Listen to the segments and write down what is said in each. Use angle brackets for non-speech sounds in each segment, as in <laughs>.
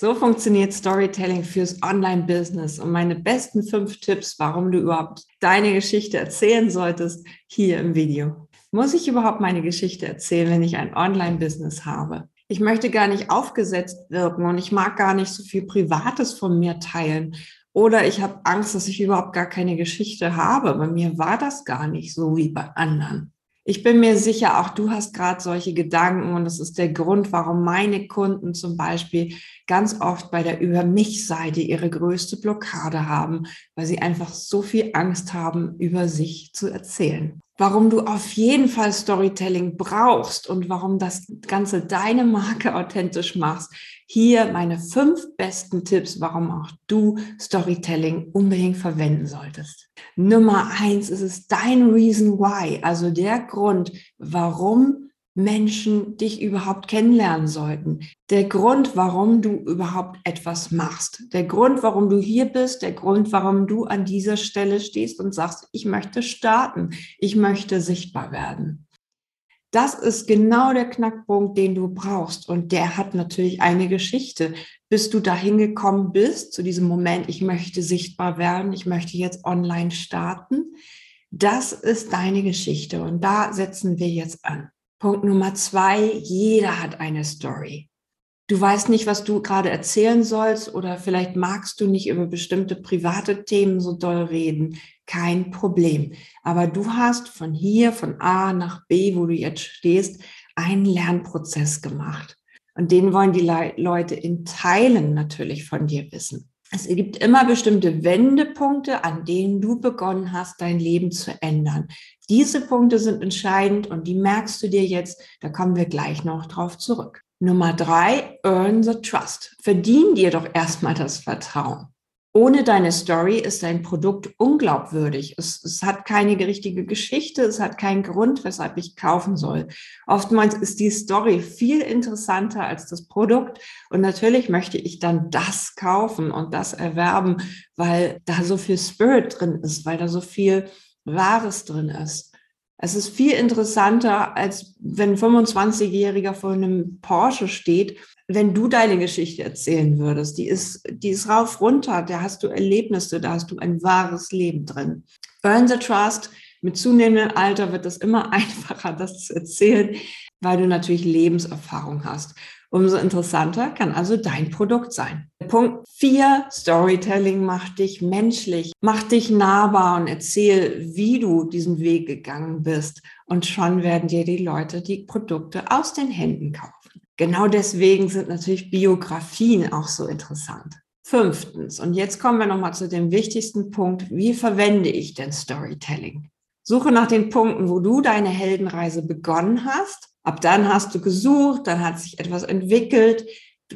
So funktioniert Storytelling fürs Online-Business und meine besten fünf Tipps, warum du überhaupt deine Geschichte erzählen solltest, hier im Video. Muss ich überhaupt meine Geschichte erzählen, wenn ich ein Online-Business habe? Ich möchte gar nicht aufgesetzt wirken und ich mag gar nicht so viel Privates von mir teilen. Oder ich habe Angst, dass ich überhaupt gar keine Geschichte habe. Bei mir war das gar nicht so wie bei anderen. Ich bin mir sicher, auch du hast gerade solche Gedanken und das ist der Grund, warum meine Kunden zum Beispiel ganz oft bei der Über mich-Seite ihre größte Blockade haben, weil sie einfach so viel Angst haben, über sich zu erzählen warum du auf jeden Fall Storytelling brauchst und warum das Ganze deine Marke authentisch machst. Hier meine fünf besten Tipps, warum auch du Storytelling unbedingt verwenden solltest. Nummer eins ist es dein Reason Why, also der Grund, warum Menschen dich überhaupt kennenlernen sollten. Der Grund, warum du überhaupt etwas machst. Der Grund, warum du hier bist. Der Grund, warum du an dieser Stelle stehst und sagst, ich möchte starten. Ich möchte sichtbar werden. Das ist genau der Knackpunkt, den du brauchst. Und der hat natürlich eine Geschichte. Bis du dahin gekommen bist, zu diesem Moment, ich möchte sichtbar werden, ich möchte jetzt online starten. Das ist deine Geschichte. Und da setzen wir jetzt an. Punkt Nummer zwei, jeder hat eine Story. Du weißt nicht, was du gerade erzählen sollst oder vielleicht magst du nicht über bestimmte private Themen so doll reden. Kein Problem. Aber du hast von hier, von A nach B, wo du jetzt stehst, einen Lernprozess gemacht. Und den wollen die Le Leute in Teilen natürlich von dir wissen. Es gibt immer bestimmte Wendepunkte, an denen du begonnen hast, dein Leben zu ändern. Diese Punkte sind entscheidend und die merkst du dir jetzt. Da kommen wir gleich noch drauf zurück. Nummer drei, earn the trust. Verdien dir doch erstmal das Vertrauen. Ohne deine Story ist dein Produkt unglaubwürdig. Es, es, hat keine richtige Geschichte, es hat keinen Grund, weshalb ich kaufen soll. Oftmals ist die Story viel interessanter als das Produkt und natürlich möchte ich dann das kaufen und das erwerben, weil da so viel Spirit drin ist, weil da so viel Wahres drin ist. Es ist viel interessanter, als wenn ein 25-Jähriger vor einem Porsche steht wenn du deine Geschichte erzählen würdest, die ist, die ist rauf runter, da hast du Erlebnisse, da hast du ein wahres Leben drin. Earn the Trust. Mit zunehmendem Alter wird es immer <laughs> einfacher, das zu erzählen, weil du natürlich Lebenserfahrung hast. Umso interessanter kann also dein Produkt sein. Punkt vier: Storytelling macht dich menschlich, macht dich nahbar und erzähl, wie du diesen Weg gegangen bist. Und schon werden dir die Leute die Produkte aus den Händen kaufen. Genau deswegen sind natürlich Biografien auch so interessant. Fünftens, und jetzt kommen wir nochmal zu dem wichtigsten Punkt, wie verwende ich denn Storytelling? Suche nach den Punkten, wo du deine Heldenreise begonnen hast. Ab dann hast du gesucht, dann hat sich etwas entwickelt,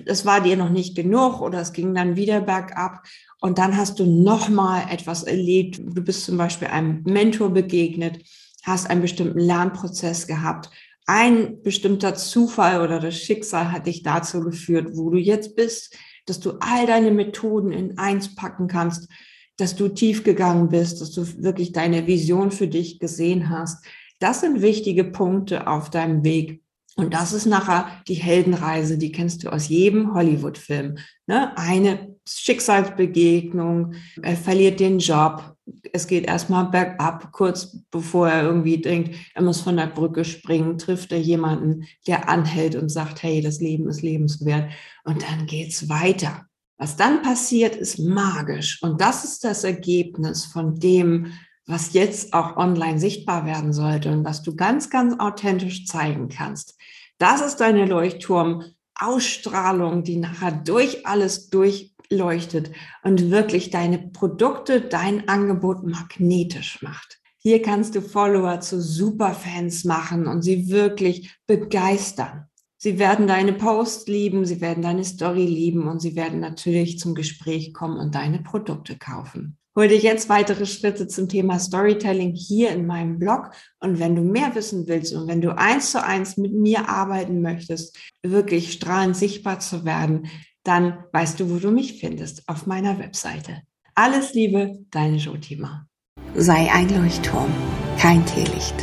es war dir noch nicht genug oder es ging dann wieder bergab und dann hast du nochmal etwas erlebt. Du bist zum Beispiel einem Mentor begegnet, hast einen bestimmten Lernprozess gehabt ein bestimmter Zufall oder das Schicksal hat dich dazu geführt, wo du jetzt bist, dass du all deine Methoden in eins packen kannst, dass du tief gegangen bist, dass du wirklich deine Vision für dich gesehen hast. Das sind wichtige Punkte auf deinem Weg. Und das ist nachher die Heldenreise, die kennst du aus jedem Hollywood-Film. Ne? Eine Schicksalsbegegnung, er verliert den Job, es geht erstmal bergab, kurz bevor er irgendwie denkt, er muss von der Brücke springen, trifft er jemanden, der anhält und sagt, hey, das Leben ist lebenswert. Und dann geht's weiter. Was dann passiert, ist magisch. Und das ist das Ergebnis von dem, was jetzt auch online sichtbar werden sollte und was du ganz, ganz authentisch zeigen kannst. Das ist deine Leuchtturm-Ausstrahlung, die nachher durch alles durch leuchtet und wirklich deine Produkte, dein Angebot magnetisch macht. Hier kannst du Follower zu Superfans machen und sie wirklich begeistern. Sie werden deine Posts lieben, sie werden deine Story lieben und sie werden natürlich zum Gespräch kommen und deine Produkte kaufen. Hol dir jetzt weitere Schritte zum Thema Storytelling hier in meinem Blog. Und wenn du mehr wissen willst und wenn du eins zu eins mit mir arbeiten möchtest, wirklich strahlend sichtbar zu werden, dann weißt du, wo du mich findest, auf meiner Webseite. Alles Liebe, deine Jotima. Sei ein Leuchtturm, kein Teelicht.